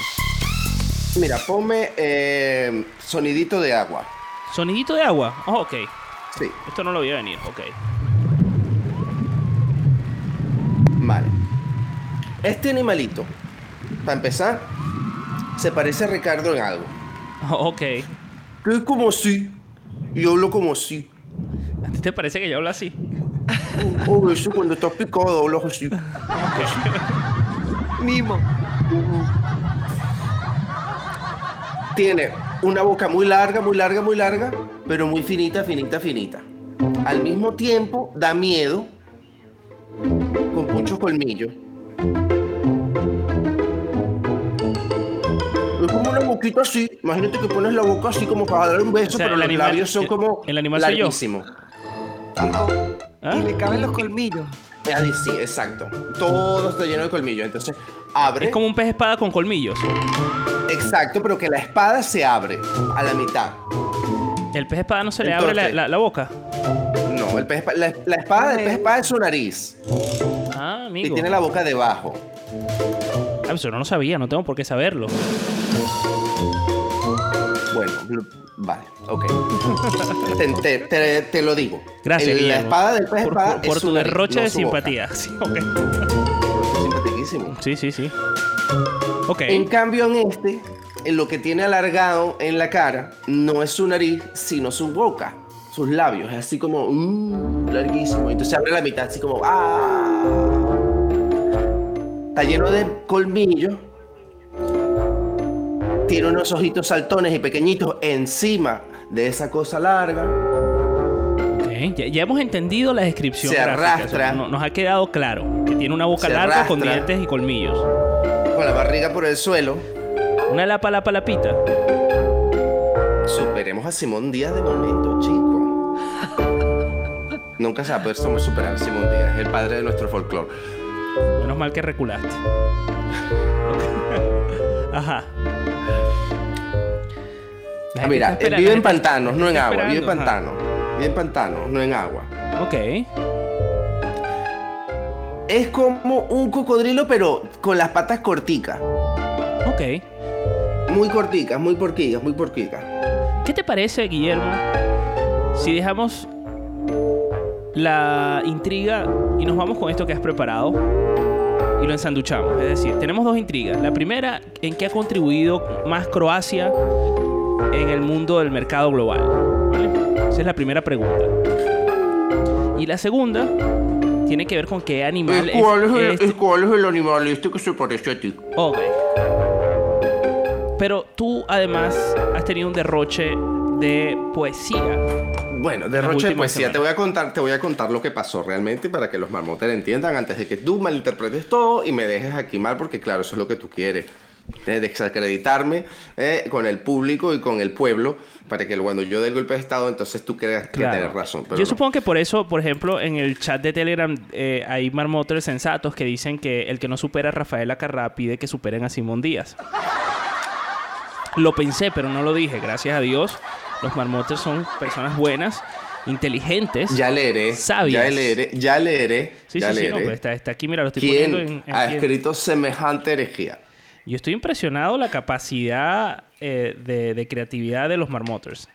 Mira, ponme eh, sonidito de agua. ¿Sonidito de agua? Oh, ok. Sí, Esto no lo voy a venir, ok. vale. Este animalito, para empezar, se parece a Ricardo en algo. Oh, ok. Es como así. Y hablo como así. ¿A ti te parece que yo hablo así? O eso cuando estás picado hablas así. Mimo. Tiene una boca muy larga, muy larga, muy larga, pero muy finita, finita, finita. al mismo tiempo da miedo con muchos colmillos. Boquita así. Imagínate que pones la boca así como para dar un beso, O sea, pero el los animal- labios son como el animal soy yo. larguísimos. ¿Ah? Y le caben los colmillos. Ahí sí, exacto. Todo está lleno de colmillos. Entonces, abre. Es como un pez espada con colmillos. Exacto, pero que la espada se abre a la mitad. El pez espada no se le abre la, Entonces- la- la boca. No, el pez espa- la, la espada del pez espada es su nariz. Ah, Y amigo. tiene la boca debajo. Ah, eso no lo sabía, no tengo por qué saberlo. Bueno, vale, ok. te, te- te- te lo digo. Gracias, El- La espada del pez Por, espada por- por es su tu nariz, derroche no de su boca. simpatía. Sí, simpaticísimo. Sí, sí, sí. Ok. En cambio, en este, en lo que tiene alargado en la cara no es su nariz, sino su boca, sus labios. Es así como mm, larguísimo. Entonces se abre la mitad, así como ¡ah! Está lleno de colmillos. Tiene unos ojitos saltones y pequeñitos encima de esa cosa larga. Ok, Ya, ya hemos entendido la descripción. Se gráfica, arrastra. eso nos ha quedado claro que tiene una boca larga con dientes y colmillos. Con la barriga por el suelo. Una lapa, lapa, lapita. Superemos a Simón Díaz de momento, chico. Nunca se va a poder superar a Simón Díaz, el padre de nuestro folclore. Menos mal que reculaste. Ajá. Mira, él vive la en pantanos, no en agua. Vive en pantanos. Vive en pantanos, no en agua. Ok. Es como un cocodrilo, pero con las patas corticas. Ok. Muy corticas, muy porquillas, muy porquicas. ¿Qué te parece, Guillermo, si dejamos la intriga y nos vamos con esto que has preparado y lo ensanduchamos? Es decir, tenemos dos intrigas. La primera, ¿en qué ha contribuido más Croacia en el mundo del mercado global? ¿Vale? Esa es la primera pregunta. Y la segunda tiene que ver con qué animal ¿Y cuál, es el, este- y cuál es el animal este que se parece a ti? Ok. Pero tú además has tenido un derroche de poesía. Bueno, derroche de poesía. semanas. Te voy a contar, te voy a contar lo que pasó realmente para que los marmotes entiendan antes de que tú malinterpretes todo y me dejes aquí mal, porque claro, eso es lo que tú quieres. eh, desacreditarme eh, con el público y con el pueblo para que cuando yo dé el golpe de estado entonces tú creas que Claro. tienes razón. Pero Yo no. supongo que por eso, por ejemplo, en el chat de Telegram eh, hay marmoters sensatos que dicen que el que no supera a Rafael Acarrá pide que superen a Simón Díaz. Lo pensé, pero no lo dije. Gracias a Dios, los marmoters son personas buenas, inteligentes. Ya leeré, Sabias. ya leeré, ya leeré, Sí, ya sí, sí, leeré. no, pues está, está aquí, mira, lo estoy ¿Quién poniendo en... en- ha escrito semejante herejía? Yo estoy impresionado la capacidad eh, de, de creatividad de los marmoters.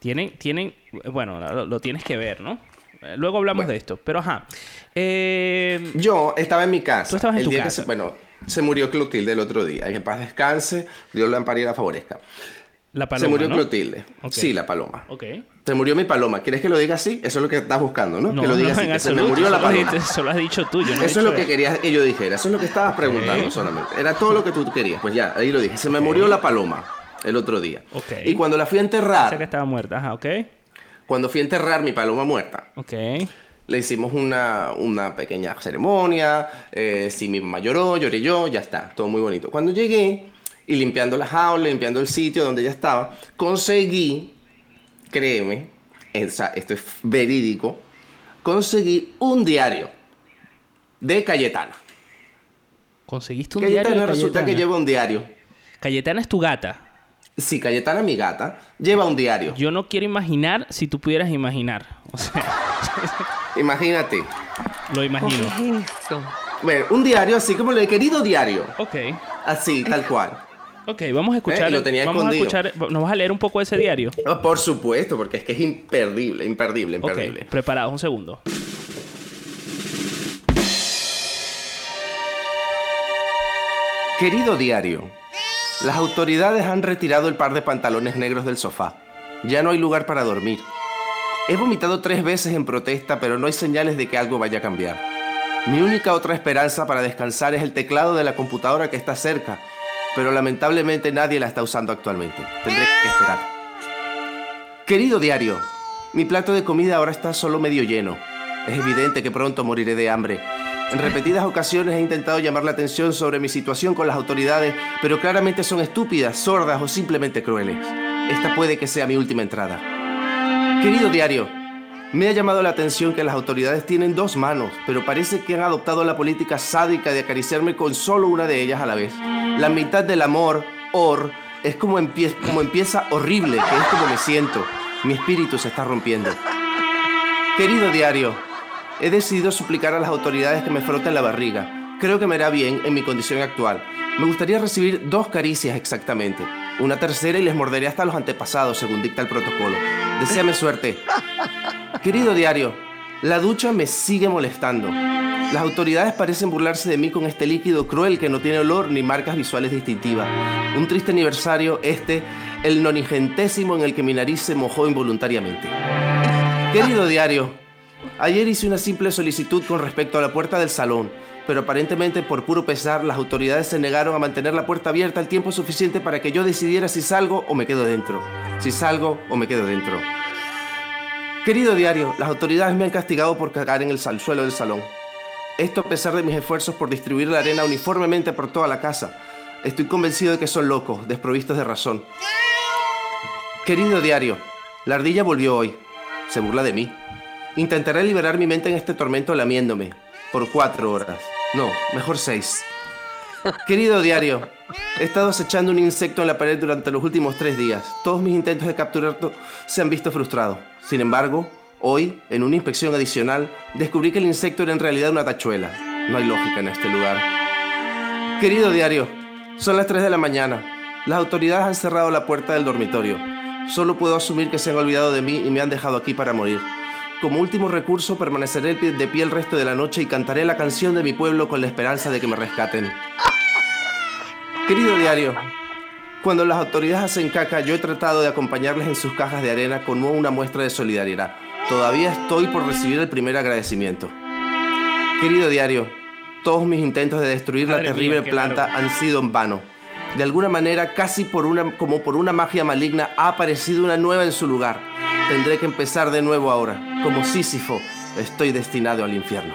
Tienen, tienen, bueno, lo, lo tienes que ver, ¿no? Eh, Luego hablamos de esto, pero ajá. Eh, Yo estaba en mi casa. Tú estabas en el tu día casa. Que se, bueno, se murió Clotilde el otro día. En paz descanse, Dios la ampare y la favorezca. La paloma, se murió ¿no? Clotilde. Sí, la paloma. Ok. Se murió mi paloma. ¿Quieres que lo diga así? Eso es lo que estás buscando, ¿no? No, que lo diga no, así. se me murió la paloma. dicho- Solo has dicho tú. yo Eso es lo que querías que yo dijera. Eso es lo que estabas preguntando solamente. Era todo lo que tú querías. Pues ya, ahí lo dije. Se me murió la paloma el otro día. Ok. Y cuando la fui a Pensé que enterrar, estaba muerta. Ajá, ok. cuando fui a enterrar mi paloma muerta, Ok. le hicimos una, una pequeña ceremonia. Eh, si mi mamá lloró, lloré yo, ya está. Todo muy bonito. Cuando llegué y limpiando la jaula, limpiando el sitio donde ella estaba, conseguí, créeme, esa- esto es verídico, conseguí un diario de Cayetana. Conseguiste un diario Cayetana de resulta que lleva un diario. Cayetana es tu gata. Sí, Cayetana, mi gata, lleva un diario. Yo no quiero imaginar si tú pudieras imaginar. O sea, Imagínate. lo imagino. Bueno, un diario así como el de querido diario. Ok. Así, tal cual. Ok, vamos a escuchar. Eh, lo tenía vamos a escuchar. ¿Nos vas a leer un poco ese diario? Oh, por supuesto, porque es que es imperdible, imperdible, imperdible. preparados, un segundo. Querido diario, las autoridades han retirado el par de pantalones negros del sofá. Ya no hay lugar para dormir. He vomitado tres veces en protesta, pero no hay señales de que algo vaya a cambiar. Mi única otra esperanza para descansar es el teclado de la computadora que está cerca, pero lamentablemente nadie la está usando actualmente. Tendré que esperar. Querido diario, Mi plato de comida ahora está solo medio lleno. Es evidente que pronto moriré de hambre. En repetidas ocasiones he intentado llamar la atención sobre mi situación con las autoridades, pero claramente son estúpidas, sordas o simplemente crueles. Esta puede que sea mi última entrada. Querido diario, me ha llamado la atención que las autoridades tienen dos manos, pero parece que han adoptado la política sádica de acariciarme con solo una de ellas a la vez. La mitad del amor, or, es como, empie- como empieza horrible, que es como me siento. Mi espíritu se está rompiendo. Querido diario, he decidido suplicar a las autoridades que me froten la barriga. Creo que me hará bien en mi condición actual. Me gustaría recibir dos caricias exactamente. Una tercera y les morderé hasta los antepasados, según dicta el protocolo. Deseame suerte. Querido diario, la ducha me sigue molestando. Las autoridades parecen burlarse de mí con este líquido cruel que no tiene olor ni marcas visuales distintivas. Un triste aniversario este, el nonigentésimo en el que mi nariz se mojó involuntariamente. Querido diario, ayer hice una simple solicitud con respecto a la puerta del salón, pero aparentemente por puro pesar las autoridades se negaron a mantener la puerta abierta el tiempo suficiente para que yo decidiera si salgo o me quedo dentro. Si salgo o me quedo dentro. Querido diario, las autoridades me han castigado por cagar en el suelo del salón. Esto a pesar de mis esfuerzos por distribuir la arena uniformemente por toda la casa. Estoy convencido de que son locos, desprovistos de razón. Querido diario, la ardilla volvió hoy. Se burla de mí. Intentaré liberar mi mente en este tormento lamiéndome. Por cuatro horas. No, mejor seis. Querido diario, he estado acechando un insecto en la pared durante los últimos tres días. Todos mis intentos de capturarlo se han visto frustrados. Sin embargo, hoy, en una inspección adicional, descubrí que el insecto era en realidad una tachuela. No hay lógica en este lugar. Querido diario, son las 3 de la mañana. Las autoridades han cerrado la puerta del dormitorio. Solo puedo asumir que se han olvidado de mí y me han dejado aquí para morir. Como último recurso, permaneceré de pie el resto de la noche y cantaré la canción de mi pueblo con la esperanza de que me rescaten. Querido diario, cuando las autoridades hacen caca, yo he tratado de acompañarles en sus cajas de arena con una muestra de solidaridad. Todavía estoy por recibir el primer agradecimiento. Querido diario, todos mis intentos de destruir la Madre terrible planta largo. han sido en vano. De alguna manera, casi por una, como por una magia maligna, ha aparecido una nueva en su lugar. Tendré que empezar de nuevo ahora. Como Sísifo, estoy destinado al infierno.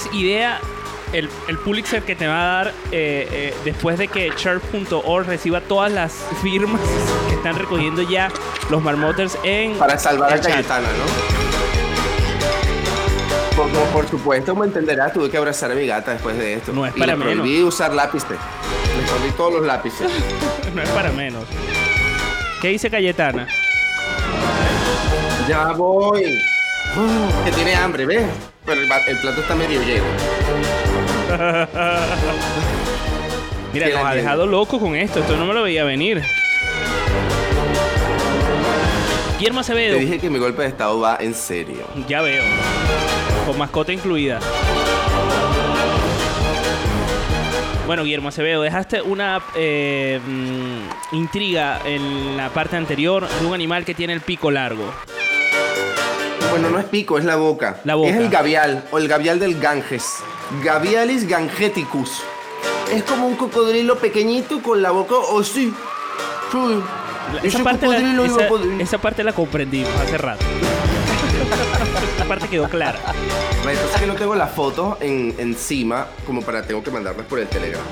Tienes idea el, el Pulitzer que te va a dar eh, eh, después de que church.org reciba todas las firmas que están recogiendo ya los marmoters en Para salvar a. Cayetana, ¿no? Como por supuesto, me entenderás, tuve que abrazar a mi gata después de esto. No es Y para le menos. prohibí usar lápices. Le escondí todos los lápices. No es para menos. ¿Qué dice Cayetana? Ya voy. Uh, que tiene hambre, ¿ves? Pero el, plato está medio lleno. Mira, nos ha dejado loco con esto. Esto no me lo veía venir. Guillermo Te Acevedo. dije que mi golpe de estado va en serio. Ya veo. Con mascota incluida. Bueno, Guillermo Acevedo, dejaste una eh, mm, intriga en la parte anterior de un animal que tiene el pico largo. Bueno, no es pico, es la boca. La boca. Es el gavial o el gavial del Ganges. Gavialis gangeticus. Es como un cocodrilo pequeñito con la boca así. Sí. Ese Esa parte, la, esa- esa parte la comprendimos hace rato. Parte quedó clara. Lo que no tengo la foto en, encima, como para tengo que mandarlas por el Telegram.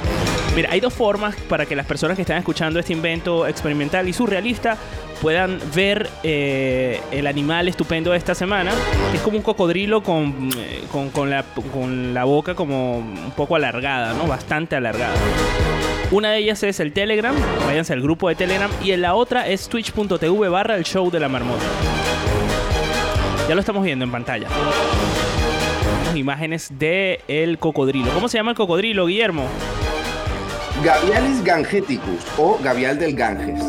Mira, hay dos formas para que las personas que están escuchando este invento experimental y surrealista puedan ver eh, el animal estupendo de esta semana, es como un cocodrilo con, eh, con, con la, con la boca como un poco alargada, ¿no? Bastante alargada. Una de ellas es el Telegram, váyanse al grupo de Telegram, y la otra es twitch.tv barra el show de la marmota. Ya lo estamos viendo en pantalla. Imágenes de cocodrilo. ¿Cómo se llama el cocodrilo, Guillermo? Gavialis gangeticus o gavial del Ganges.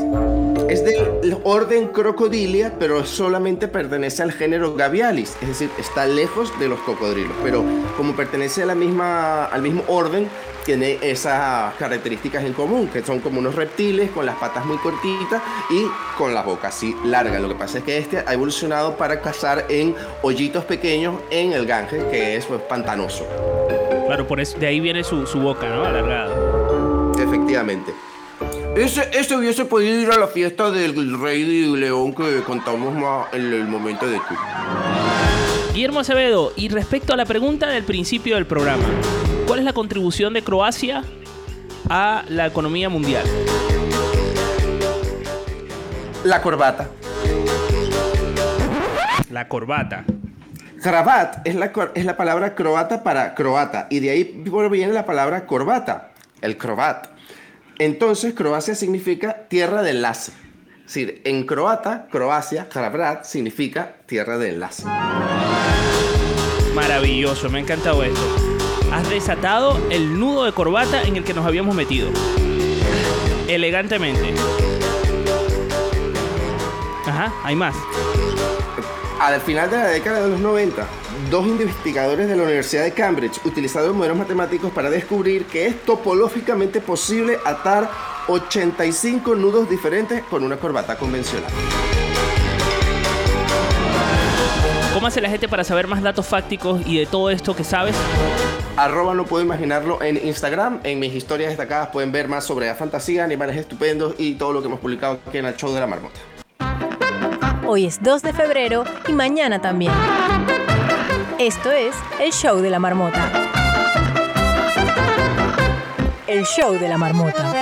Es del orden Crocodilia, pero solamente pertenece al género Gavialis, es decir, está lejos de los cocodrilos, pero como pertenece a la misma, al mismo orden, tiene esas características en común, que son como unos reptiles con las patas muy cortitas y con la boca así larga. Lo que pasa es que este ha evolucionado para cazar en hoyitos pequeños en el Ganges, que es pues, pantanoso. Claro, por eso, de ahí viene su, su boca, ¿no? Alargada. Efectivamente. Ese, ese hubiese podido ir a la fiesta del Rey León que contamos más en el momento de tú. Guillermo Acevedo, y respecto a la pregunta del principio del programa, ¿cuál es la contribución de Croacia a la economía mundial? La corbata. La corbata. Kravat es la, es la palabra croata para croata y de ahí viene la palabra corbata, el croat. Entonces Croacia significa tierra de enlace. Es decir, en croata, Croacia, Kravat significa tierra de enlace. Maravilloso, me ha encantado esto. Has desatado el nudo de corbata en el que nos habíamos metido. Elegantemente. Ajá, hay más. Al final de la década de los 90, dos investigadores de la Universidad de Cambridge utilizaron modelos matemáticos para descubrir que es topológicamente posible atar 85 nudos diferentes con una corbata convencional. ¿Cómo hace la gente para saber más datos fácticos y de todo esto que sabes? Arroba no puedo imaginarlo en Instagram. En mis historias destacadas pueden ver más sobre la fantasía, animales estupendos y todo lo que hemos publicado aquí en el show de la marmota. Hoy es 2 de febrero y mañana también. Esto es el show de la marmota. El show de la marmota.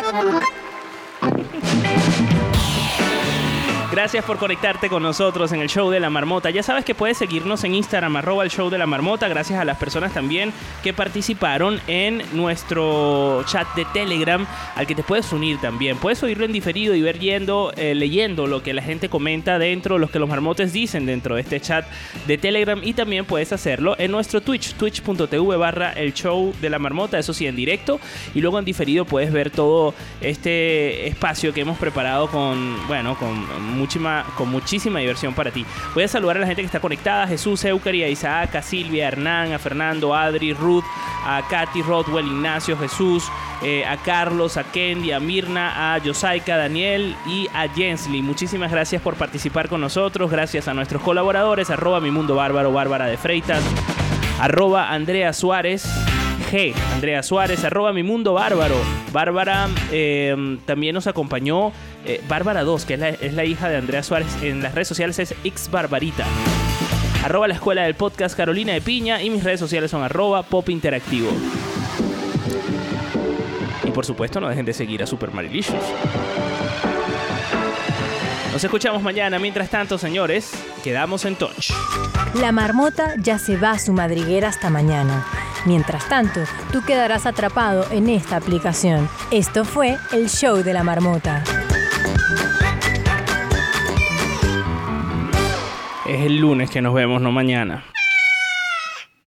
Gracias por conectarte con nosotros en el show de la marmota. Ya sabes que puedes seguirnos en Instagram, arroba el show de la marmota. Gracias a las personas también que participaron en nuestro chat de Telegram, al que te puedes unir también. Puedes oírlo en diferido y ver yendo, eh, leyendo lo que la gente comenta dentro, lo que los marmotes dicen dentro de este chat de Telegram. Y también puedes hacerlo en nuestro Twitch, twitch.tv barra el show de la marmota. Eso sí, en directo. Y luego en diferido puedes ver todo este espacio que hemos preparado con, bueno, con con muchísima diversión para ti. Voy a saludar a la gente que está conectada, Jesús, Eucari, a Isaac, a Silvia, a Hernán, a Fernando, Adri, Ruth, a Katy, Rodwell, Ignacio, Jesús, eh, a Carlos, a Kendi, a Mirna, a Yosaika, Daniel y a Jensly. Muchísimas gracias por participar con nosotros, gracias a nuestros colaboradores, arroba mi mundo bárbaro, Bárbara de Freitas, arroba Andrea Suárez. G, Andrea Suárez, arroba mi mundo bárbaro. Bárbara eh, también nos acompañó, eh, Bárbara 2, que es la, es la hija de Andrea Suárez. En las redes sociales es X Barbarita. Arroba la escuela del podcast Carolina de Piña y mis redes sociales son arroba pop interactivo. Y por supuesto no dejen de seguir a Super Marilicious. Nos escuchamos mañana. Mientras tanto, señores, quedamos en touch. La marmota ya se va a su madriguera hasta mañana. Mientras tanto, tú quedarás atrapado en esta aplicación. Esto fue el show de la marmota. Es el lunes que nos vemos, no mañana.